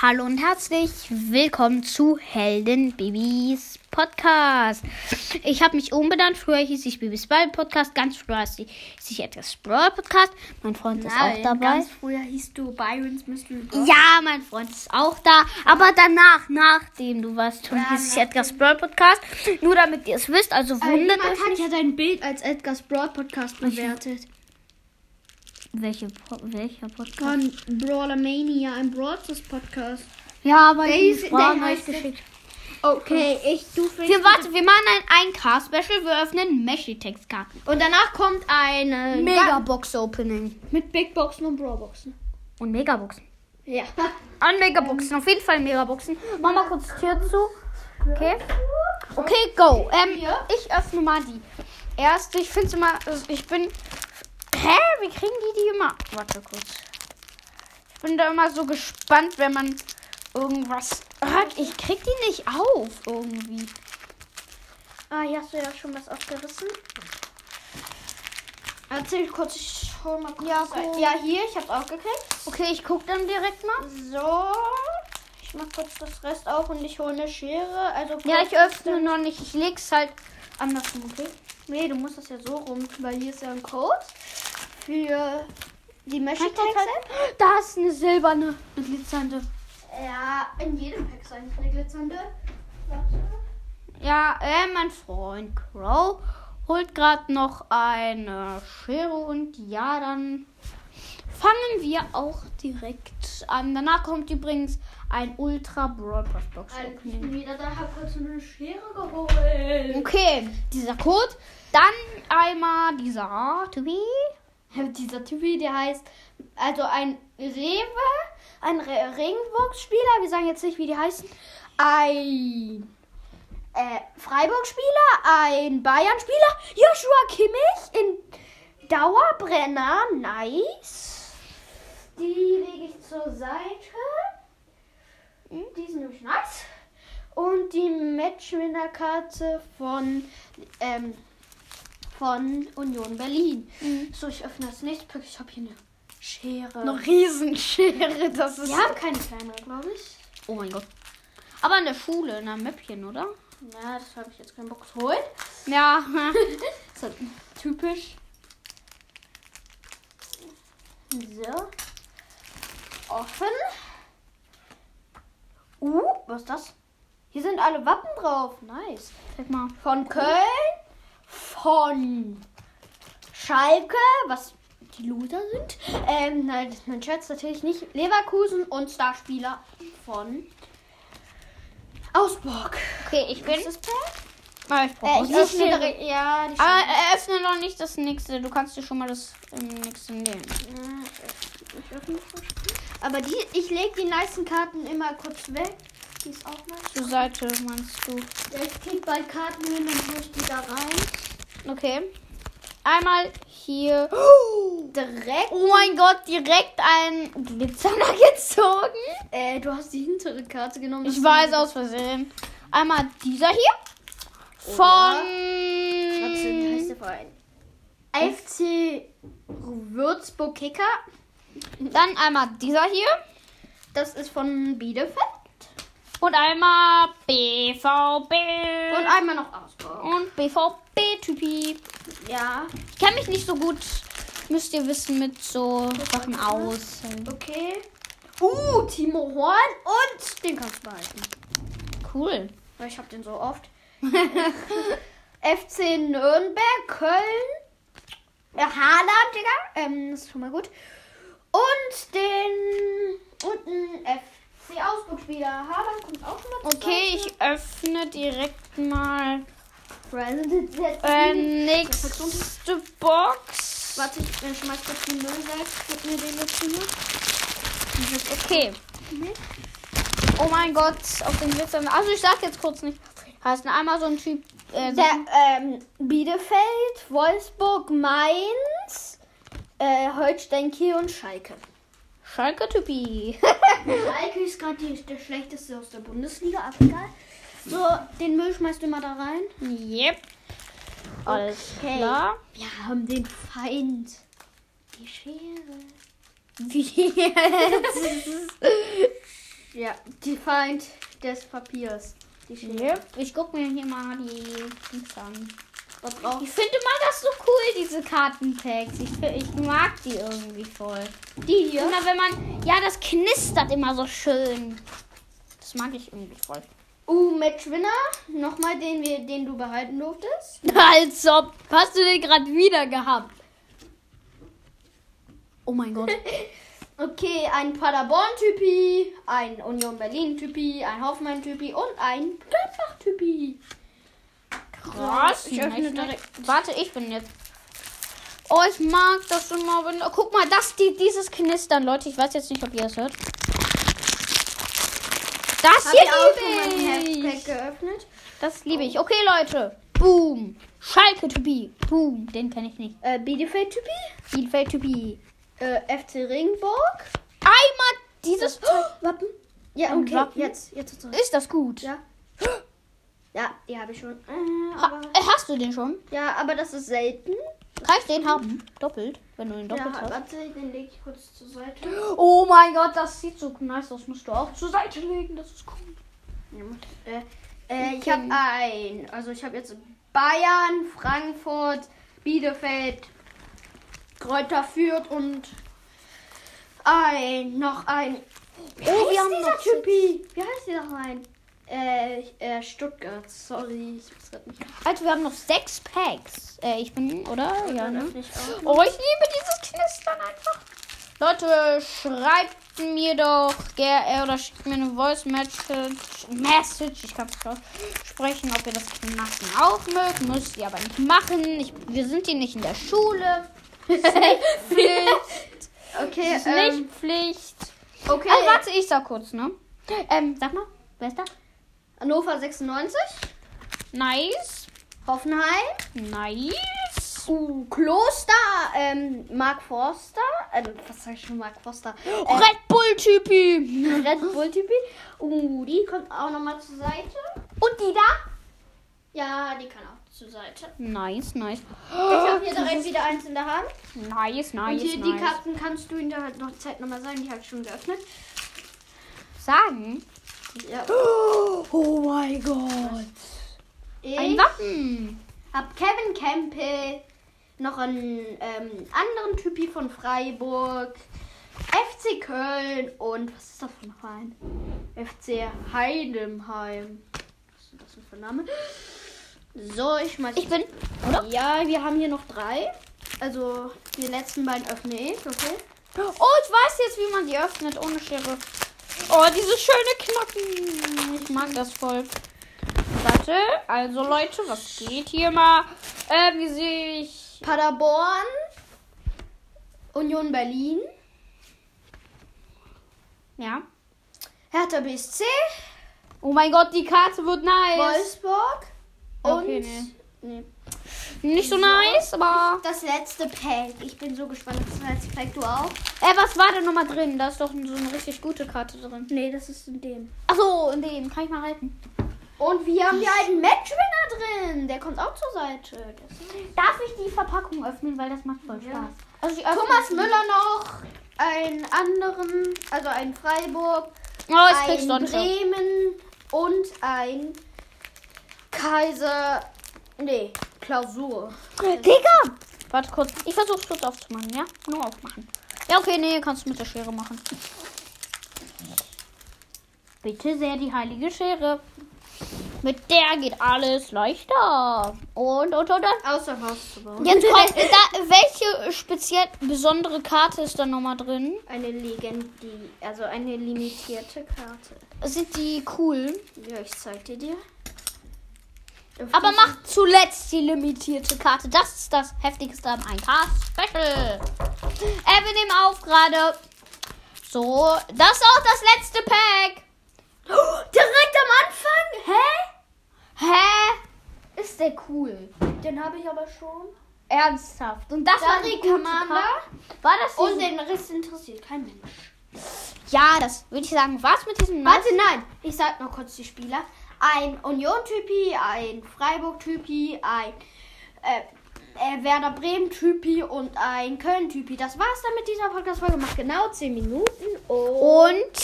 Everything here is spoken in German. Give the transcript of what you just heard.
Hallo und herzlich willkommen zu Helden Babys Podcast. Ich habe mich umbenannt. Früher hieß ich Babys Ball Podcast. Ganz früher hieß ich etwas Brawl Podcast. Mein Freund ist auch dabei. Ganz früher hieß du Byron's Mystery Box. Ja, mein Freund ist auch da. Aber danach, nachdem du warst, schon Ja, hieß ich nach Edgar's Brawl Podcast. Nur damit ihr es wisst. Also wundert jemand euch hat ja dein Bild als Edgar's Broad Podcast bewertet. Welche, welcher Podcast? Von Brawler Mania, ein Broadcast Podcast. Ja, aber Der die der Fragen habe ich geschickt. Okay, ich, du Wir, warte, wir machen ein 1K-Special. Wir öffnen Meshi-Text-Karten. Und danach kommt eine Megabox-Opening. mit Big Boxen und Brawlboxen. Und Megaboxen. Ja. An Megaboxen, auf jeden Fall Megaboxen. Mach mal kurz die Tür zu. Okay. Okay, go. Ähm, ich öffne mal die erste. Ich finde immer, also ich bin. Hä? Wie kriegen die die immer? Warte kurz. Ich bin da immer so gespannt, wenn man irgendwas. Ah, Ich krieg die nicht auf irgendwie. Ah, hier hast du ja schon was aufgerissen. Erzähl kurz, ich hol mal kurz. Ja, cool. ja hier, ich hab's auch gekriegt. Okay, ich guck dann direkt mal. So. Ich mach kurz das Rest auf und ich hole eine Schere. Also Ja, ich öffne noch nicht. Ich leg's halt andersrum, okay? Nee, du musst das ja so rum, weil hier ist ja ein Code für die mesh Halt, halt, halt. Da ist eine silberne, eine glitzernde. Ja, in jedem Pack ist eigentlich eine glitzernde. Warte. Ja, äh, mein Freund Crow holt gerade noch eine Schere und ja, dann fangen wir auch direkt an. Danach kommt übrigens ein Ultra Brawl Pass Box Also, wieder da, hab kurz eine Schere geholt. Okay, dieser Code. Dann einmal dieser Tobi. Dieser Typi, der heißt, also ein Rewe, ein Re Regenbox-Spieler, wir sagen jetzt nicht, wie die heißen, ein äh, Freiburg-Spieler, ein Bayern-Spieler, Joshua Kimmich in Dauerbrenner, nice. Die lege ich zur Seite. Hm, Die sind nämlich nice. Und die Matchwinner-Karte von, ähm, von Union Berlin. So, ich öffne das nächste Pack. Ich habe hier eine Schere. Eine Riesenschere, das ist. Wir haben keine kleinere, glaube ich. Oh mein Gott. Aber in der Schule, in einem Mäppchen, oder? Ja, das habe ich jetzt keinen Bock zu holen. Ja. Das ist halt typisch. So. Offen. Uh, was ist das? Hier sind alle Wappen drauf. Nice. Sag mal. Von Köln, von Schalke, was die Loser sind. Ähm, nein, das ist mein Scherz natürlich nicht. Leverkusen und Starspieler von Ausburg. Okay, ich bin. Ist das Pack? Ah, ich Äh, ich öffne direkt. Ja, die Aber Schere. eröffne noch nicht das nächste. Du kannst dir schon mal das im nächsten nehmen. Ja, ich- öffne. Aber die, ich lege die nicen Karten immer kurz weg. Die ist auch nice. Zur Seite meinst du? Ja, Ich krieg bald Karten hin, dann tue ich die da rein. Okay. Einmal hier. Direkt. Oh mein Gott, direkt ein Glitzerner gezogen. Äh, du hast die hintere Karte genommen. Ich weiß aus Versehen. Einmal dieser hier. Oh Von. Warte, wie heißt der Verein? FC Würzburg Kicker. Dann einmal dieser hier. Das ist von Bielefeld. Und einmal BVB. Und einmal noch Ausburg. Und BVB-Typi. Ja, Ich kenne mich nicht so gut, müsst ihr wissen, mit so Sachen aus. okay. Uh, Timo Horn und den kannst du behalten. Cool. Weil ich hab den so oft. FC Nürnberg, Köln, äh, Haaland, Digga. Ähm, das ist schon mal gut. Und den und ein FC Augsburg-Spieler. Haaland kommt auch schon mal Okay, ich öffne direkt mal President äh, nächste Box. Warte, ich äh, schmeiß kurz den Müll weg. Gib mir den jetzt hier. Okay. Oh mein Gott, auf den Glitzer. Also ich sag jetzt kurz nicht. Heißt einmal so ein Typ. Äh, so Der, ähm, Bielefeld, Wolfsburg, Mainz, äh, Holstein Kiel und Schalke. Schalke-Typi. Schalke ist gerade der schlechteste aus der Bundesliga, aber egal. So, den Müll schmeißt du mal da rein. yep. Alles Okay. klar. Wir haben den Feind. Die Schere. Wie jetzt? Ja, die Feind des Papiers. Die Schere. Yep. Ich guck mir hier mal die Dings an. Ich finde immer das so cool, diese Kartenpacks. Ich, ich mag die irgendwie voll. Die hier. Immer wenn man. Ja, das knistert immer so schön. Das mag ich irgendwie voll. Uh, Matchwinner. Nochmal den, wir, den du behalten durftest. Als ob. Hast du den gerade wieder gehabt? Oh mein Gott. Okay, ein Paderborn-Typi, ein Union Berlin-Typi, ein Hoffmann-Typi und ein Gladbach-Typi. Krass. Ich öffne direkt. Warte, ich bin jetzt. Oh, ich mag das immer. Wenn, oh, guck mal, das, die, dieses Knistern, Leute. Ich weiß jetzt nicht, ob ihr das hört. Das Hab hier ich auch schon mein liebe ich. geöffnet. Das liebe ich. Okay, Leute. Boom. Schalke Typi. Boom. Den kenne ich nicht. Äh, Bielefeld-Typi, Bielefeld Typi. äh, FC Ringburg. Einmal dieses. Wappen. Ja, okay, Wappen? jetzt, jetzt recht. Ist das gut? Ja. Ja, die habe ich schon. Äh, Ha, äh, hast du den schon? ja, aber das ist selten. Kann ich den haben? Doppelt, wenn du ihn doppelt Ja, hast. warte, den lege ich kurz zur Seite. Oh mein Gott, das sieht so nice aus. Musst du auch zur Seite legen. Das ist cool. Äh, äh, ich habe ein, also ich habe jetzt Bayern, Frankfurt, Bielefeld, Kräuter Fürth und ein, noch ein. Oh, wir haben noch Typi. Wie heißt dieser rein? Äh, äh, Stuttgart. Sorry, ich weiß grad nicht. Also wir haben noch sechs Packs. Äh, ich bin, oder? Ja, Dann ne? ich. Oh, ich liebe dieses Knistern einfach. Leute, schreibt mir doch ger äh, oder schickt mir eine Voice Message. Message, ich kann es nicht aussprechen, ob ihr das Knacken auch mögt. Müsst ihr aber nicht machen. Ich, wir sind hier nicht in der Schule. Ist nicht Pflicht. Okay, Ist ähm, nicht Pflicht. okay. Also warte, ich sag kurz, ne? Ähm, sag mal, wer ist da? Hannover 96, Nice. Hoffenheim, Nice. uh, Kloster, ähm, Mark Forster, äh, was sag ich schon, Mark Forster? Äh, Red Bull Typi. Red Bull Typi. Uh, die kommt auch nochmal zur Seite. Und die da? Ja, die kann auch zur Seite. Nice, nice. Ich habe hier direkt wieder eins in der Hand. Nice, nice, Und hier nice. die Karten kannst du in der halt noch Zeit nochmal sagen, die habe ich schon geöffnet. Sagen? Ja. Oh mein Gott. Ein Ich Wappen. habe Kevin Campbell, noch einen ähm, anderen Typi von Freiburg, FC Köln und was ist das für ein Verein? FC Heidenheim. Was ist das denn für ein Name? So, ich schmeiß. Ich bin, oder? Ja, wir haben hier noch drei. Also die letzten beiden öffne ich, okay? Oh, ich weiß jetzt, wie man die öffnet ohne Schere. Oh, diese schöne Knacken. Ich mag das voll. Warte, also Leute, was geht hier mal? Äh, wie sehe ich? Paderborn, Union Berlin, Ja. Hertha BSC, Oh mein Gott, die Karte wird nice. Wolfsburg und Okay, nee. nee. Nicht so nice, aber. das letzte Pack. Ich bin so gespannt auf das letzte Pack. Du auch? Äh, was war da nochmal drin? Da ist doch so eine richtig gute Karte drin. Nee, das ist in dem. Achso, in dem. Kann ich mal halten? Und wir haben hier einen Matchwinner drin. Der kommt auch zur Seite. Darf ich die Verpackung öffnen, weil das macht voll Spaß. Ja. Also Thomas Müller noch, einen anderen, also ein Freiburg, Oh, ich krieg's ein sonst. Bremen und ein Kaiser. Nee, Klausur. Digga! Warte kurz. Ich versuch's kurz aufzumachen, ja? Nur aufmachen. Ja, okay, nee, kannst du mit der Schere machen. Bitte sehr die heilige Schere. Mit der geht alles leichter. Und, und, und, und. Außer Haus zu bauen. Jetzt kommt, da, welche speziell besondere Karte ist da nochmal drin? Eine Legendi, also eine limitierte Karte. Sind die cool? Ja, ich zeig dir die. Aber diesem- mach zuletzt die limitierte Karte. Das ist das heftigste am 1K-Special. Äh, wir nehmen auf gerade. So, das ist auch das letzte Pack. Oh, direkt am Anfang? Hä? Hä? Ist der cool? Den habe ich aber schon. Ernsthaft. Und das war die Commander. War das Und diese- den Rest interessiert kein Mensch. Ja, das würde ich sagen. Was mit diesem Warte, nein. Ich sag noch kurz die Spieler. Ein Union-Typi, ein Freiburg-Typi, ein äh, äh, Werder Bremen-Typi und ein Köln-Typi. Das war's dann mit dieser Podcast-Folge. Macht genau 10 Minuten. Und Und